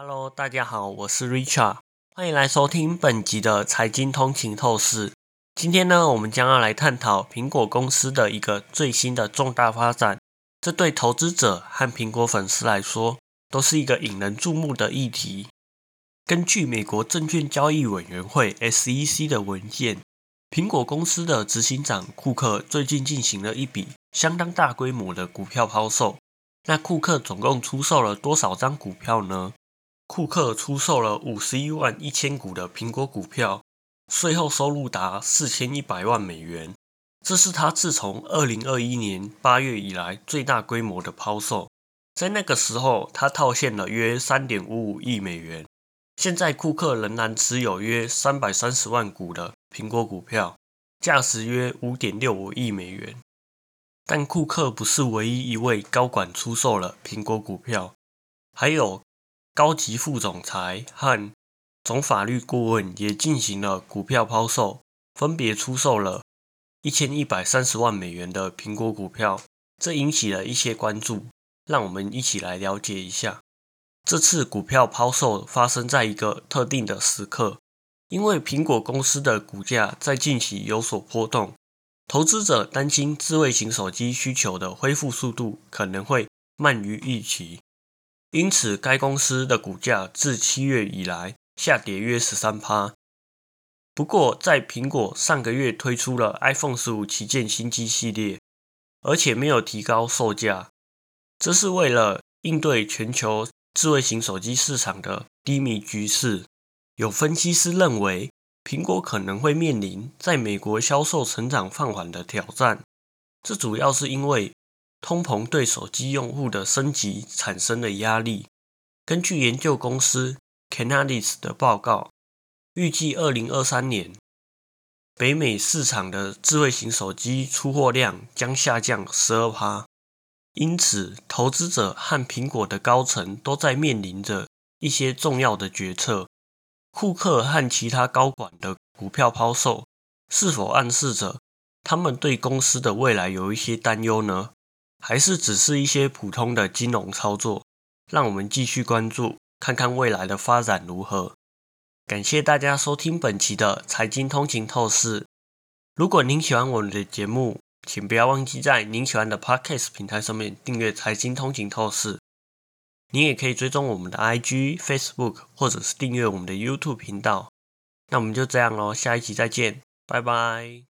Hello，大家好，我是 Richard，欢迎来收听本集的财经通勤透视。今天呢，我们将要来探讨苹果公司的一个最新的重大发展，这对投资者和苹果粉丝来说都是一个引人注目的议题。根据美国证券交易委员会 SEC 的文件，苹果公司的执行长库克最近进行了一笔相当大规模的股票抛售。那库克总共出售了多少张股票呢？库克出售了五十一万一千股的苹果股票，税后收入达四千一百万美元。这是他自从二零二一年八月以来最大规模的抛售。在那个时候，他套现了约三点五五亿美元。现在，库克仍然持有约三百三十万股的苹果股票，价值约五点六五亿美元。但库克不是唯一一位高管出售了苹果股票，还有。高级副总裁和总法律顾问也进行了股票抛售，分别出售了一千一百三十万美元的苹果股票，这引起了一些关注。让我们一起来了解一下，这次股票抛售发生在一个特定的时刻，因为苹果公司的股价在近期有所波动，投资者担心智慧型手机需求的恢复速度可能会慢于预期。因此，该公司的股价自七月以来下跌约十三趴。不过，在苹果上个月推出了 iPhone 十五旗舰新机系列，而且没有提高售价，这是为了应对全球智慧型手机市场的低迷局势。有分析师认为，苹果可能会面临在美国销售成长放缓的挑战，这主要是因为。通膨对手机用户的升级产生了压力。根据研究公司 Canalys 的报告，预计二零二三年北美市场的智慧型手机出货量将下降十二趴。因此，投资者和苹果的高层都在面临着一些重要的决策。库克和其他高管的股票抛售，是否暗示着他们对公司的未来有一些担忧呢？还是只是一些普通的金融操作，让我们继续关注，看看未来的发展如何。感谢大家收听本期的财经通勤透视。如果您喜欢我们的节目，请不要忘记在您喜欢的 Podcast 平台上面订阅财经通勤透视。您也可以追踪我们的 IG、Facebook，或者是订阅我们的 YouTube 频道。那我们就这样喽，下一期再见，拜拜。